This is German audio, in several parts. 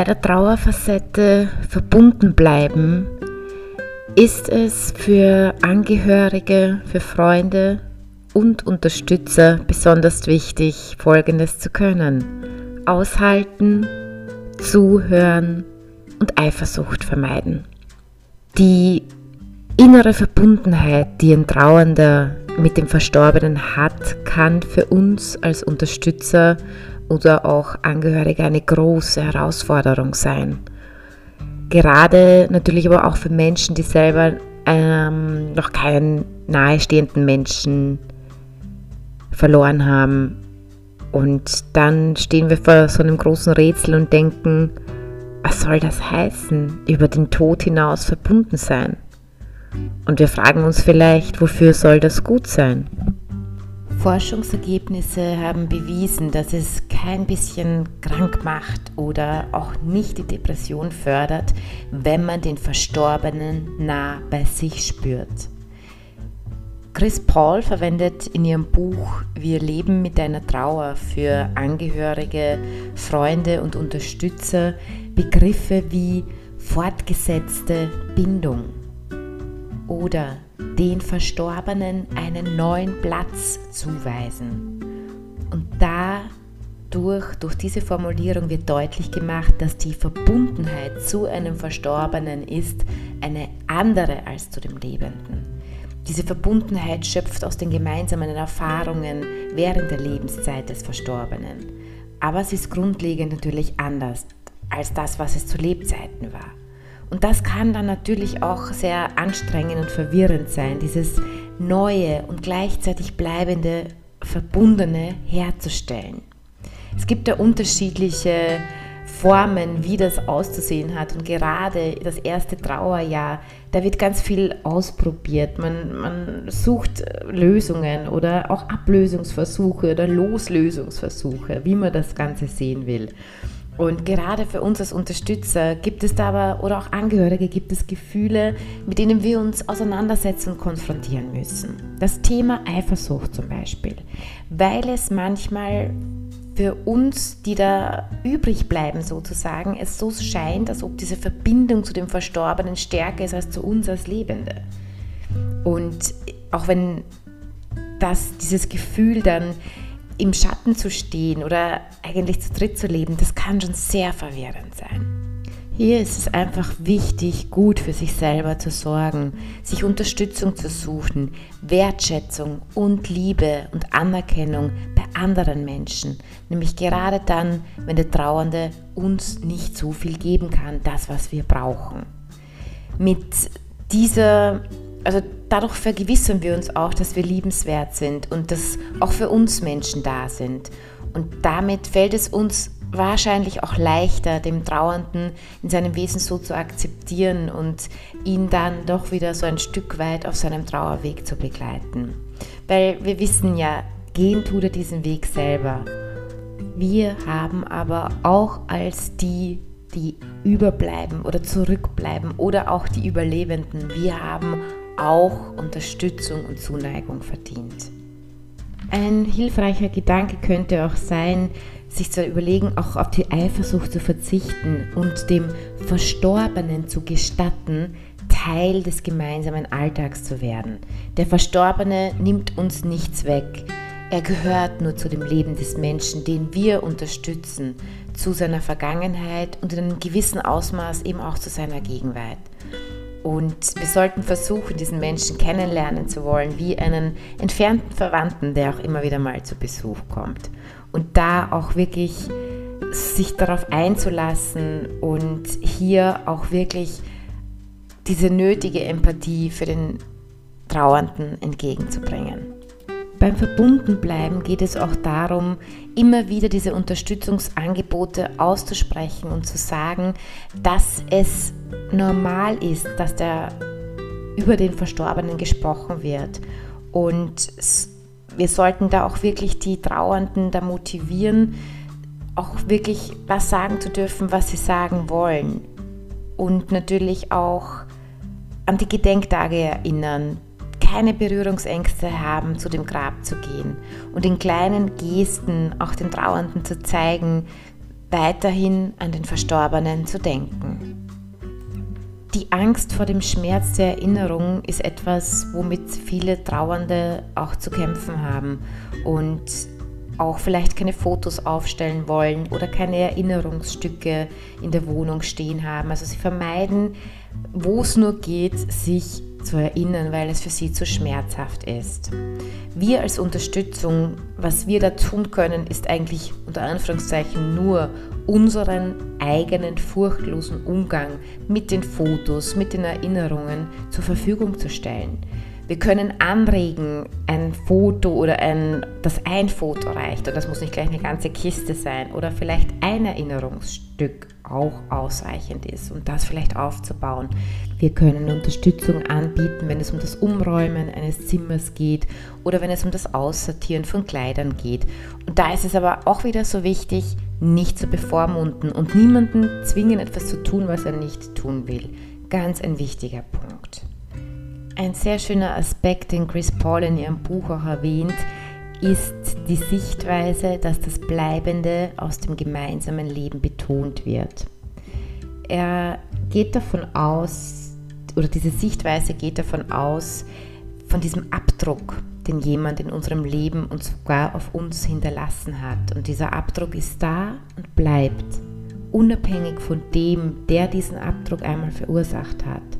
Bei der Trauerfacette verbunden bleiben ist es für Angehörige, für Freunde und Unterstützer besonders wichtig, Folgendes zu können. Aushalten, zuhören und Eifersucht vermeiden. Die innere Verbundenheit, die ein Trauernder mit dem Verstorbenen hat, kann für uns als Unterstützer oder auch Angehörige eine große Herausforderung sein. Gerade natürlich aber auch für Menschen, die selber ähm, noch keinen nahestehenden Menschen verloren haben. Und dann stehen wir vor so einem großen Rätsel und denken, was soll das heißen, über den Tod hinaus verbunden sein? Und wir fragen uns vielleicht, wofür soll das gut sein? Forschungsergebnisse haben bewiesen, dass es kein bisschen krank macht oder auch nicht die Depression fördert, wenn man den Verstorbenen nah bei sich spürt. Chris Paul verwendet in ihrem Buch Wir leben mit deiner Trauer für Angehörige, Freunde und Unterstützer Begriffe wie fortgesetzte Bindung oder den Verstorbenen einen neuen Platz zuweisen. Und dadurch, durch diese Formulierung wird deutlich gemacht, dass die Verbundenheit zu einem Verstorbenen ist eine andere als zu dem Lebenden. Diese Verbundenheit schöpft aus den gemeinsamen Erfahrungen während der Lebenszeit des Verstorbenen. Aber sie ist grundlegend natürlich anders als das, was es zu Lebzeiten war. Und das kann dann natürlich auch sehr anstrengend und verwirrend sein, dieses neue und gleichzeitig bleibende Verbundene herzustellen. Es gibt da unterschiedliche Formen, wie das auszusehen hat. Und gerade das erste Trauerjahr, da wird ganz viel ausprobiert. Man, man sucht Lösungen oder auch Ablösungsversuche oder Loslösungsversuche, wie man das Ganze sehen will. Und gerade für uns als Unterstützer gibt es da aber, oder auch Angehörige, gibt es Gefühle, mit denen wir uns auseinandersetzen und konfrontieren müssen. Das Thema Eifersucht zum Beispiel, weil es manchmal für uns, die da übrig bleiben sozusagen, es so scheint, als ob diese Verbindung zu dem Verstorbenen stärker ist als zu uns als Lebende. Und auch wenn das, dieses Gefühl dann im Schatten zu stehen oder eigentlich zu dritt zu leben, das kann schon sehr verwirrend sein. Hier ist es einfach wichtig, gut für sich selber zu sorgen, sich Unterstützung zu suchen, Wertschätzung und Liebe und Anerkennung bei anderen Menschen, nämlich gerade dann, wenn der Trauernde uns nicht so viel geben kann, das, was wir brauchen. Mit dieser also dadurch vergewissern wir uns auch, dass wir liebenswert sind und dass auch für uns Menschen da sind. Und damit fällt es uns wahrscheinlich auch leichter, dem Trauernden in seinem Wesen so zu akzeptieren und ihn dann doch wieder so ein Stück weit auf seinem Trauerweg zu begleiten. Weil wir wissen ja, gehen tut er diesen Weg selber. Wir haben aber auch als die, die überbleiben oder zurückbleiben oder auch die Überlebenden, wir haben auch Unterstützung und Zuneigung verdient. Ein hilfreicher Gedanke könnte auch sein, sich zu überlegen, auch auf die Eifersucht zu verzichten und dem Verstorbenen zu gestatten, Teil des gemeinsamen Alltags zu werden. Der Verstorbene nimmt uns nichts weg. Er gehört nur zu dem Leben des Menschen, den wir unterstützen, zu seiner Vergangenheit und in einem gewissen Ausmaß eben auch zu seiner Gegenwart. Und wir sollten versuchen, diesen Menschen kennenlernen zu wollen, wie einen entfernten Verwandten, der auch immer wieder mal zu Besuch kommt. Und da auch wirklich sich darauf einzulassen und hier auch wirklich diese nötige Empathie für den Trauernden entgegenzubringen. Beim Verbundenbleiben geht es auch darum, immer wieder diese Unterstützungsangebote auszusprechen und zu sagen, dass es normal ist, dass der über den Verstorbenen gesprochen wird. Und wir sollten da auch wirklich die Trauernden da motivieren, auch wirklich was sagen zu dürfen, was sie sagen wollen. Und natürlich auch an die Gedenktage erinnern, keine Berührungsängste haben, zu dem Grab zu gehen und in kleinen Gesten auch den Trauernden zu zeigen, weiterhin an den Verstorbenen zu denken. Die Angst vor dem Schmerz der Erinnerung ist etwas, womit viele Trauernde auch zu kämpfen haben und auch vielleicht keine Fotos aufstellen wollen oder keine Erinnerungsstücke in der Wohnung stehen haben. Also sie vermeiden, wo es nur geht, sich zu erinnern, weil es für sie zu schmerzhaft ist. Wir als Unterstützung, was wir da tun können, ist eigentlich unter Anführungszeichen nur unseren eigenen furchtlosen Umgang mit den Fotos, mit den Erinnerungen zur Verfügung zu stellen. Wir können anregen, ein Foto oder ein, dass ein Foto reicht und das muss nicht gleich eine ganze Kiste sein oder vielleicht ein Erinnerungsstück auch ausreichend ist, um das vielleicht aufzubauen. Wir können Unterstützung anbieten, wenn es um das Umräumen eines Zimmers geht oder wenn es um das Aussortieren von Kleidern geht. Und da ist es aber auch wieder so wichtig, nicht zu bevormunden und niemanden zwingen, etwas zu tun, was er nicht tun will. Ganz ein wichtiger Punkt. Ein sehr schöner Aspekt, den Chris Paul in ihrem Buch auch erwähnt, ist die Sichtweise, dass das Bleibende aus dem gemeinsamen Leben betont wird. Er geht davon aus, oder diese Sichtweise geht davon aus, von diesem Abdruck, den jemand in unserem Leben und sogar auf uns hinterlassen hat. Und dieser Abdruck ist da und bleibt, unabhängig von dem, der diesen Abdruck einmal verursacht hat.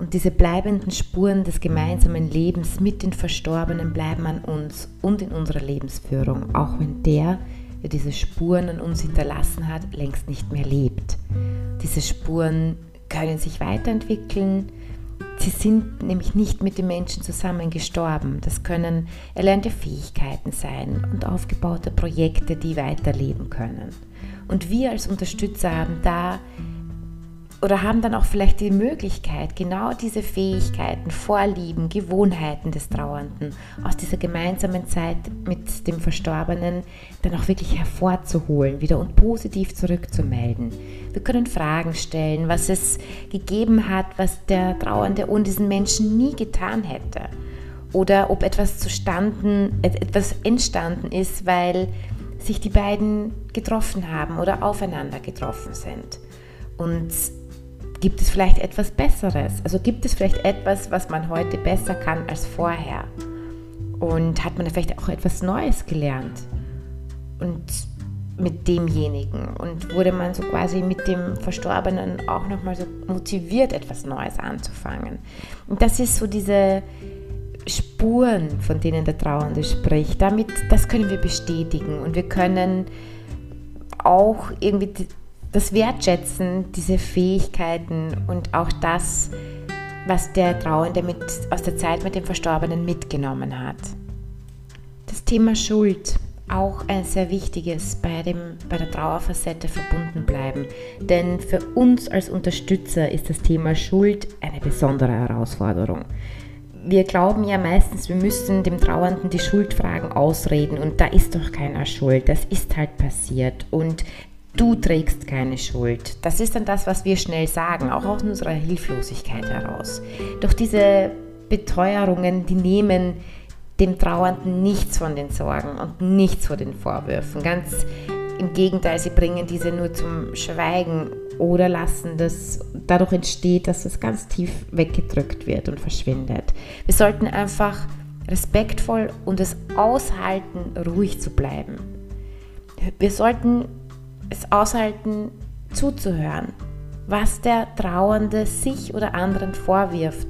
Und diese bleibenden Spuren des gemeinsamen Lebens mit den Verstorbenen bleiben an uns und in unserer Lebensführung, auch wenn der, der diese Spuren an uns hinterlassen hat, längst nicht mehr lebt. Diese Spuren können sich weiterentwickeln. Sie sind nämlich nicht mit den Menschen zusammen gestorben. Das können erlernte Fähigkeiten sein und aufgebaute Projekte, die weiterleben können. Und wir als Unterstützer haben da oder haben dann auch vielleicht die Möglichkeit, genau diese Fähigkeiten, Vorlieben, Gewohnheiten des Trauernden aus dieser gemeinsamen Zeit mit dem Verstorbenen dann auch wirklich hervorzuholen, wieder und positiv zurückzumelden. Wir können Fragen stellen, was es gegeben hat, was der Trauernde ohne diesen Menschen nie getan hätte. Oder ob etwas zustanden, etwas entstanden ist, weil sich die beiden getroffen haben oder aufeinander getroffen sind. Und Gibt es vielleicht etwas Besseres? Also gibt es vielleicht etwas, was man heute besser kann als vorher? Und hat man vielleicht auch etwas Neues gelernt? Und mit demjenigen und wurde man so quasi mit dem Verstorbenen auch nochmal so motiviert, etwas Neues anzufangen. Und das ist so diese Spuren, von denen der Trauernde spricht. Damit, das können wir bestätigen und wir können auch irgendwie das Wertschätzen, diese Fähigkeiten und auch das, was der Trauernde mit, aus der Zeit mit dem Verstorbenen mitgenommen hat. Das Thema Schuld, auch ein sehr wichtiges bei, dem, bei der Trauerfacette verbunden bleiben. Denn für uns als Unterstützer ist das Thema Schuld eine besondere Herausforderung. Wir glauben ja meistens, wir müssen dem Trauernden die Schuldfragen ausreden und da ist doch keiner schuld. Das ist halt passiert. Und Du trägst keine Schuld. Das ist dann das, was wir schnell sagen, auch aus unserer Hilflosigkeit heraus. Doch diese Beteuerungen, die nehmen dem Trauernden nichts von den Sorgen und nichts von den Vorwürfen. Ganz im Gegenteil, sie bringen diese nur zum Schweigen oder lassen das, dadurch entsteht, dass es ganz tief weggedrückt wird und verschwindet. Wir sollten einfach respektvoll und es aushalten, ruhig zu bleiben. Wir sollten es aushalten, zuzuhören, was der Trauernde sich oder anderen vorwirft,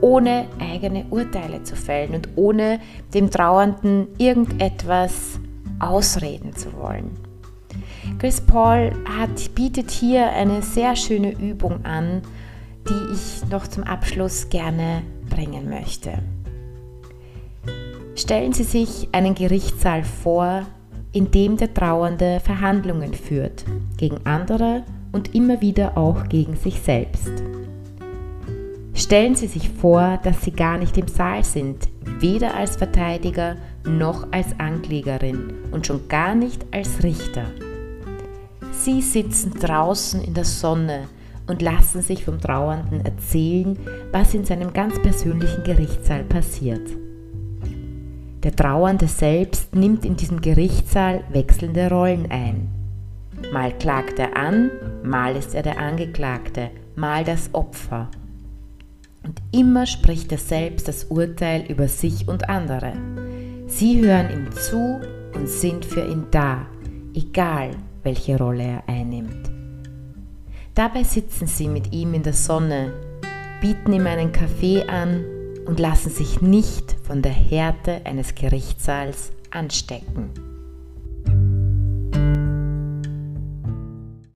ohne eigene Urteile zu fällen und ohne dem Trauernden irgendetwas ausreden zu wollen. Chris Paul hat, bietet hier eine sehr schöne Übung an, die ich noch zum Abschluss gerne bringen möchte. Stellen Sie sich einen Gerichtssaal vor, in dem der Trauernde Verhandlungen führt, gegen andere und immer wieder auch gegen sich selbst. Stellen Sie sich vor, dass Sie gar nicht im Saal sind, weder als Verteidiger noch als Anklägerin und schon gar nicht als Richter. Sie sitzen draußen in der Sonne und lassen sich vom Trauernden erzählen, was in seinem ganz persönlichen Gerichtssaal passiert. Der Trauernde selbst nimmt in diesem Gerichtssaal wechselnde Rollen ein. Mal klagt er an, mal ist er der Angeklagte, mal das Opfer. Und immer spricht er selbst das Urteil über sich und andere. Sie hören ihm zu und sind für ihn da, egal welche Rolle er einnimmt. Dabei sitzen sie mit ihm in der Sonne, bieten ihm einen Kaffee an und lassen sich nicht von der Härte eines Gerichtssaals anstecken.